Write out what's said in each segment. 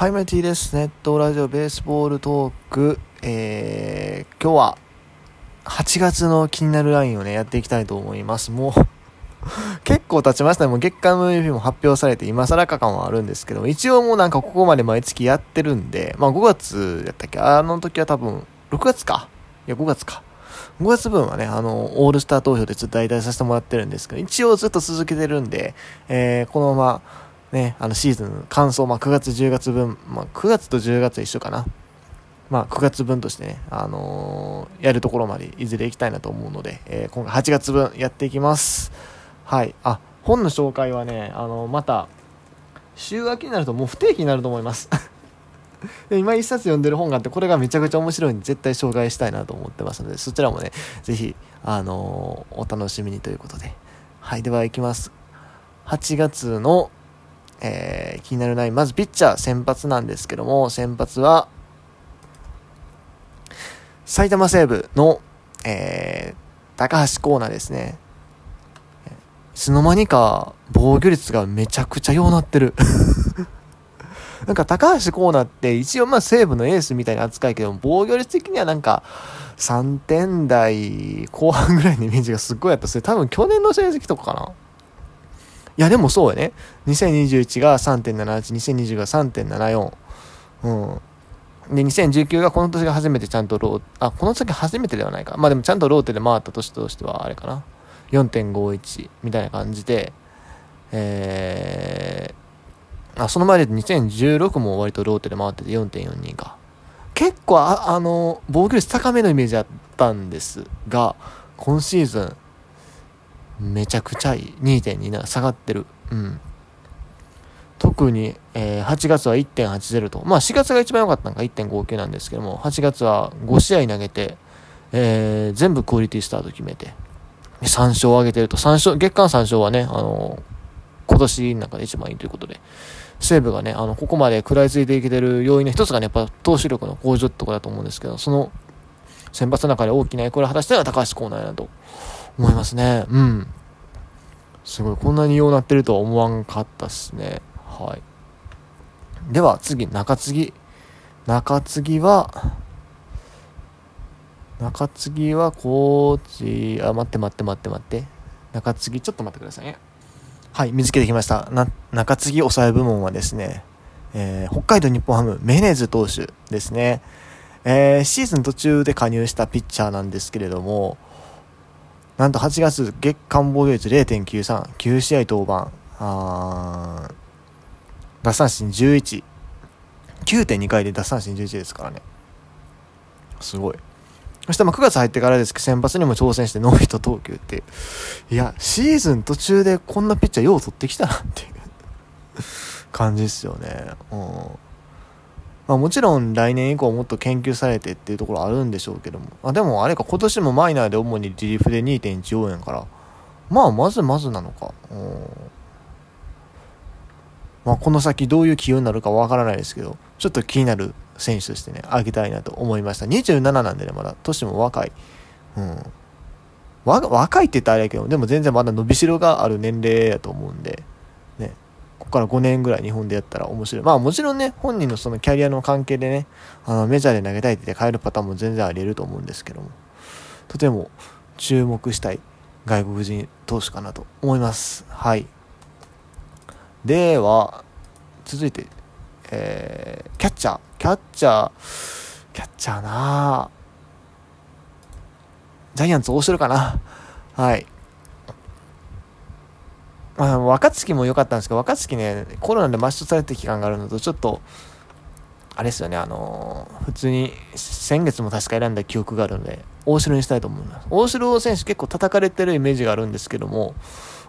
はい、マイティです。ネットラジオベースボールトーク。えー、今日は8月の気になるラインをね、やっていきたいと思います。もう 結構経ちましたね。もう月間 MVP も発表されて今更か感はあるんですけど、一応もうなんかここまで毎月やってるんで、まあ5月やったっけ？あの時は多分、6月か？いや、5月か。5月分はね、あの、オールスター投票でちょっと代替させてもらってるんですけど、一応ずっと続けてるんで、えー、このまま、ね、あのシーズン感想、まあ、9月、10月分、まあ、9月と10月は一緒かな。まあ、9月分としてね、あのー、やるところまでいずれ行きたいなと思うので、えー、今回8月分やっていきます。はい。あ、本の紹介はね、あのー、また、週明けになるともう不定期になると思います。で今一冊読んでる本があって、これがめちゃくちゃ面白いんで、絶対紹介したいなと思ってますので、そちらもね、ぜひ、あのお楽しみにということで。はい、では行きます。8月のえー、気になるナイン、まずピッチャー先発なんですけども、先発は、埼玉西部の、えー、高橋光成ですね。いつの間にか防御率がめちゃくちゃようなってる なんか高橋光成って一応まあ西武のエースみたいな扱いけど、防御率的にはなんか3点台後半ぐらいのイメージがすっごいあった。それ多分去年の成績とかかないや、でもそうやね。2021が3.78、2020が3.74。うん。で、2019がこの年が初めてちゃんとロー、あ、この時初めてではないか。まあでもちゃんとローテで回った年としてはあれかな。4.51みたいな感じで、えー、あ、その前で2016も割とローテで回ってて4.42か。結構あ、あの、防御率高めのイメージあったんですが、今シーズン、めちゃくちゃいい。2.27下がってる。うん。特に、えー、8月は1.80と。まあ4月が一番良かったのが1.59なんですけども、8月は5試合投げて、えー、全部クオリティスタート決めて、3勝を挙げてると。3勝、月間3勝はね、あの今年の中で一番いいということで、西武がね、あの、ここまで食らいついていけてる要因の一つがね、やっぱ投手力の向上ってところだと思うんですけど、その先発の中で大きな役割を果たしたのは高橋光成だと思いますね。うん。すごい、こんなにようなってるとは思わんかったっすね。はい。では、次、中継ぎ。中継ぎは、中継ぎは、コーチ、あ、待って待って待って待って。中継ぎ、ちょっと待ってくださいね。はい、見つけてきました。な、中継ぎ抑え部門はですね、えー、北海道日本ハム、メネズ投手ですね。えー、シーズン途中で加入したピッチャーなんですけれども、なんと8月月間防御率0.93、9試合登板、あ奪三振11、9.2回で奪三振11ですからね。すごい。そしてまあ9月入ってからですけど、先発にも挑戦してノーヒット投球って、いや、シーズン途中でこんなピッチャーよう取ってきたなっていう感じですよね。うんまあ、もちろん来年以降もっと研究されてっていうところあるんでしょうけども。あ、でもあれか、今年もマイナーで主にリリーフで2.14円から。まあ、まずまずなのか。まあ、この先どういう気温になるかわからないですけど、ちょっと気になる選手としてね、あげたいなと思いました。27なんでね、まだ、年も若い。うん。若いって言ったらあれやけど、でも全然まだ伸びしろがある年齢やと思うんで、から5年ぐらい日本でやったら面白い。まあもちろんね、本人のそのキャリアの関係でね、あのメジャーで投げたいって言って変えるパターンも全然あり得ると思うんですけども、とても注目したい外国人投手かなと思います。はい。では、続いて、えー、キャッチャー。キャッチャー、キャッチャーなジャイアンツ大城かな。はい。まあ、若月も良かったんですけど、若月ね、コロナで抹消された期間があるのと、ちょっと、あれですよね、あのー、普通に、先月も確か選んだ記憶があるので、大城にしたいと思います。大城選手結構叩かれてるイメージがあるんですけども、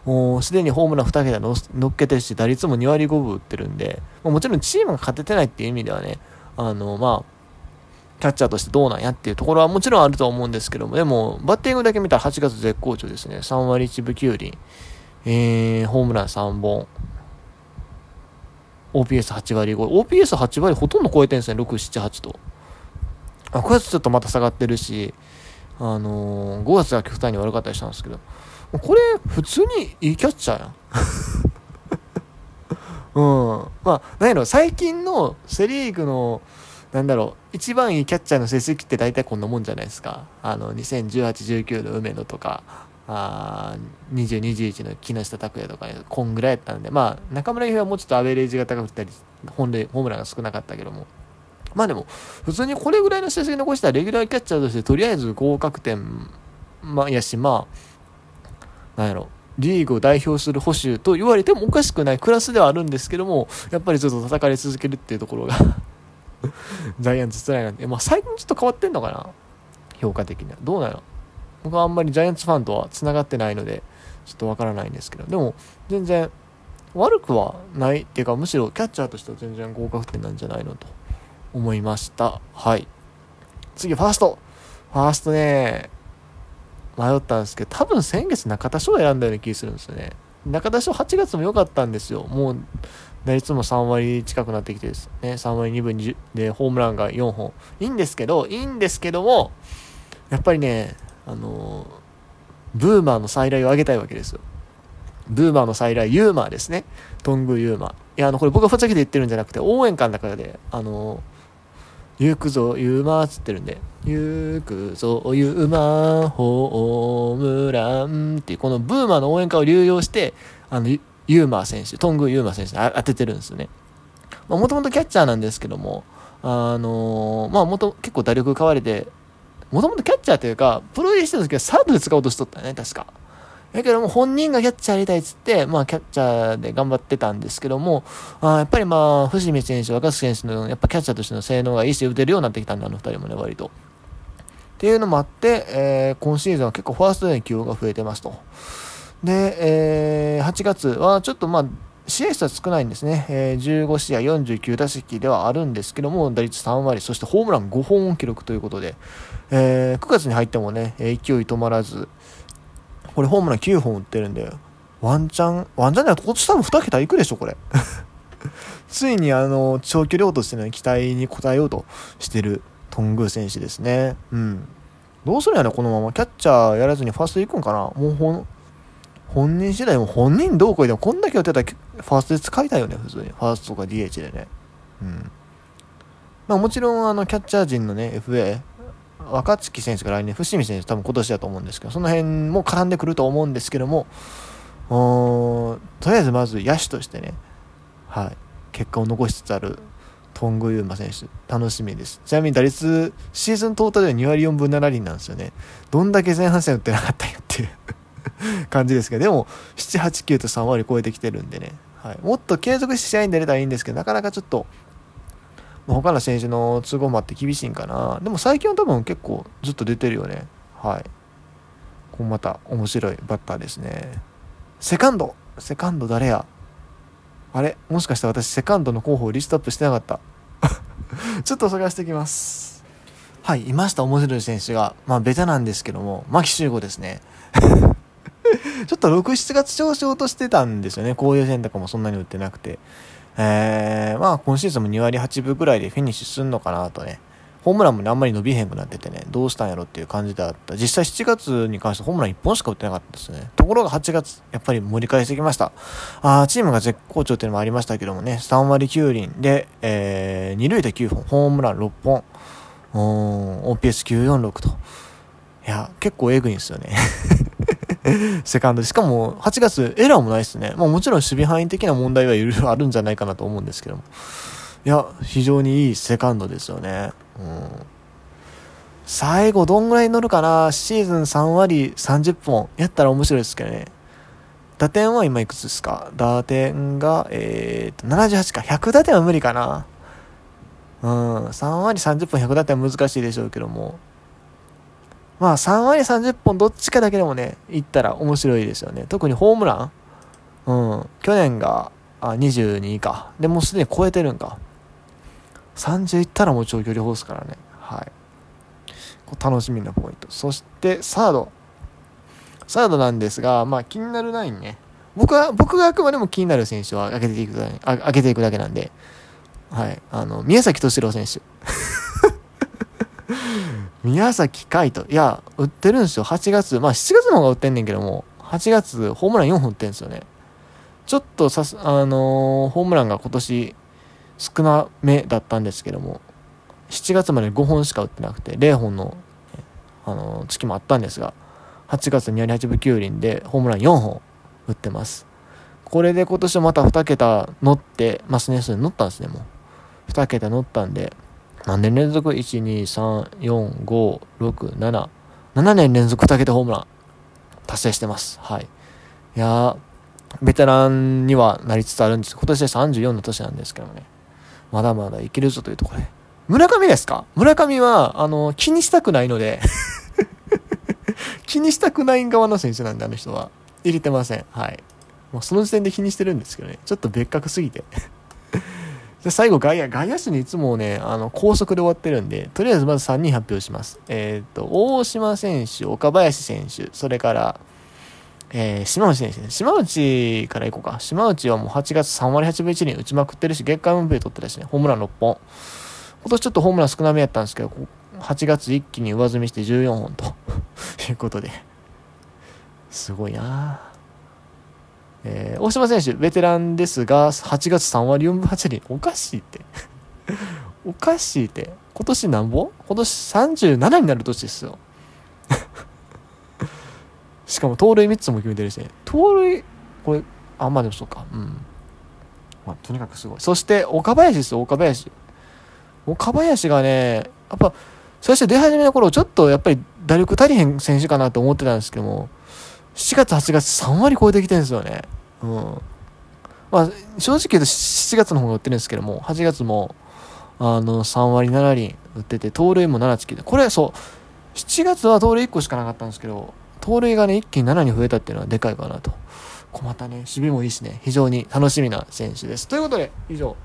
もうすでにホームラン2桁乗っけてるし、打率も2割5分打ってるんで、もちろんチームが勝ててないっていう意味ではね、あの、まあ、キャッチャーとしてどうなんやっていうところはもちろんあると思うんですけども、でも、バッティングだけ見たら8月絶好調ですね。3割1分9厘。えー、ホームラン3本。OPS8 割5。OPS8 割ほとんど超えてるんですね、6、7、8と。あ、9月ちょっとまた下がってるし、あのー、5月が極端に悪かったりしたんですけど、これ、普通にいいキャッチャーやん。うん。まあ、なんやろ、最近のセリーグの、なんだろう、一番いいキャッチャーの成績って大体こんなもんじゃないですか。あの、2018、19の梅野とか、あ20、21の木下拓哉とか、こんぐらいやったんで、まあ、中村悠平はもうちょっとアベレージが高くたり、本塁、ホームランが少なかったけども、まあでも、普通にこれぐらいの成績残したらレギュラーキャッチャーとしてとりあえず合格点、まあ、やし、まあ、なんやろ、リーグを代表する保守と言われてもおかしくないクラスではあるんですけども、やっぱりちょっと叩かれ続けるっていうところが ジャイアンツ辛いなんで、まあ最近ちょっと変わってんのかな評価的には。どうなの僕はあんまりジャイアンツファンとは繋がってないので、ちょっとわからないんですけど、でも全然悪くはないっていうか、むしろキャッチャーとしては全然合格点なんじゃないのと思いました。はい。次、ファースト。ファーストね、迷ったんですけど、多分先月中田翔選んだような気がするんですよね。中田翔8月も良かったんですよ。もう、打率も3割近くなってきてですね、3割2分2でホームランが4本。いいんですけど、いいんですけども、やっぱりね、あのブーマーの再来を上げたいわけですよ。ブーマーの再来、ユーマーですね。トングユーマー。いや、あの、これ僕がふざけて言ってるんじゃなくて、応援歌の中で、あの行くぞ、ユーマーつってるんで、行くぞ、ユーマー、ホームランっていう、このブーマーの応援歌を流用して、あの、ユーマー選手、トングユーマー選手に当ててるんですよね。ま、もともとキャッチャーなんですけども、あのー、まあ、もと、結構打力買われて、もともとキャッチャーというか、プロ入りしてた時はサードで使おうとしとったよね、確か。だけども本人がキャッチャーやりたいっつって、まあキャッチャーで頑張ってたんですけども、あやっぱりまあ、藤見選手、若杉選手のやっぱキャッチャーとしての性能がいいし、打てるようになってきたんだ、あの二人もね、割と。っていうのもあって、えー、今シーズンは結構ファーストでの起用が増えてますと。で、えー、8月はちょっとまあ、試合数は少ないんですね。えー、15試合49打席ではあるんですけども、打率3割、そしてホームラン5本を記録ということで、えー、9月に入ってもね、勢い止まらず、これホームラン9本打ってるんで、ワンチャン、ワンチャンじゃないと今年多分2桁いくでしょ、これ。ついにあの、長距離王としての期待に応えようとしてるトングー選手ですね。うん。どうするんやろ、このまま。キャッチャーやらずにファースト行くんかなもうほん、本人次第も本人どうこいでもこんだけやってたらファーストで使いたいよね、普通に。ファーストとか DH でね。うん。まあもちろんあの、キャッチャー陣のね、FA、若月選手が来年、伏見選手多分今年だと思うんですけど、その辺も絡んでくると思うんですけども、とりあえずまず野手としてね、はい、結果を残しつつあるトングユーマ選手、楽しみです。ちなみに打率、シーズントータルで2割4分7厘なんですよね。どんだけ前半戦打ってなかったよっていう感じですけど、でも、7、8、9と3割超えてきてるんでね、はい、もっと継続して試合に出れたらいいんですけど、なかなかちょっと、他の選手の都合もあって厳しいんかな。でも最近は多分結構ずっと出てるよね。はい。ここまた面白いバッターですね。セカンドセカンド誰や？あれ？もしかして私セカンドの候補をリストアップしてなかった？ちょっと探してきます。はい、いました、面白い選手が。まあ、ベタなんですけども、牧秀悟ですね。ちょっと6、7月調子落としてたんですよね。こういう選択もそんなに打ってなくて。えー、まあ今シーズンも2割8分ぐらいでフィニッシュすんのかなとね。ホームランもね、あんまり伸びへんくなっててね、どうしたんやろっていう感じであった。実際7月に関してホームラン1本しか打ってなかったですね。ところが8月、やっぱり盛り返してきました。あチームが絶好調っていうのもありましたけどもね、3割9厘で、えー、2塁で9本、ホームラン6本、OPS946 と。いや、結構エグいんですよね。セカンド。しかも、8月、エラーもないですね。まあもちろん守備範囲的な問題はいろいろあるんじゃないかなと思うんですけども。いや、非常にいいセカンドですよね。うん。最後、どんぐらい乗るかな？シーズン3割30本。やったら面白いですけどね。打点は今いくつですか？打点が、えー、と、78か。100打点は無理かな。うん。3割30本100打点は難しいでしょうけども。まあ3割30本どっちかだけでもね、いったら面白いですよね。特にホームランうん。去年があ22か。で、もうすでに超えてるんか。30いったらもう長距離ホースからね。はい。こう楽しみなポイント。そして、サード。サードなんですが、まあ気になるラインね。僕は、僕があくまでも気になる選手は上げていくだけ、上げていくだけなんで。はい。あの、宮崎敏郎選手。宮崎海斗。いや、売ってるんですよ。8月。まあ7月の方が売ってんねんけども、8月ホームラン4本売ってんですよね。ちょっとさす、あのーホームランが今年少なめだったんですけども、7月まで5本しか打ってなくて、0本の、あのー月もあったんですが、8月2割8分9厘でホームラン4本打ってます。これで今年また2桁乗ってますね。それ乗ったんですね、もう。2桁乗ったんで、何年連続 ?1、2、3、4、5、6、7、7年連続2桁ホームラン達成してます。はい。いやー、ベテランにはなりつつあるんです今年で34の年なんですけどね。まだまだいけるぞというところで。村上ですか？村上は、あの、気にしたくないので 気にしたくない側の選手なんで、あの人は。入れてません。はい。もうその時点で気にしてるんですけどね。ちょっと別格すぎて。で最後外野、外野手にいつもね、あの、高速で終わってるんで、とりあえずまず3人発表します。えっ、と、大島選手、岡林選手、それから、えー、島内選手ね。島内から行こうか。島内はもう8月3割8分1厘打ちまくってるし、月間 MV 取ってたしね、ホームラン6本。今年ちょっとホームラン少なめやったんですけど、8月一気に上積みして14本と いうことで。すごいなぁえー、大島選手、ベテランですが、8月3割4分8厘。おかしいって。おかしいって。今年なんぼ？今年37になる年ですよ。しかも盗塁3つも決めてるしね。盗塁、これ、あ、まあでもそうか。うん。まあ、とにかくすごい。そして、岡林ですよ、岡林。岡林がね、やっぱ、最初出始めの頃、ちょっとやっぱり打力足りへん選手かなと思ってたんですけども、7月、8月3割超えてきてるんですよね。うん。まあ、正直言うと7月の方が打ってるんですけども、8月も、あの、3割7厘打ってて、盗塁も7つきて、これ、そう、7月は盗塁1個しかなかったんですけど、盗塁がね、一気に7に増えたっていうのはでかいかなと。こうまたね、守備もいいしね、非常に楽しみな選手です。ということで、以上、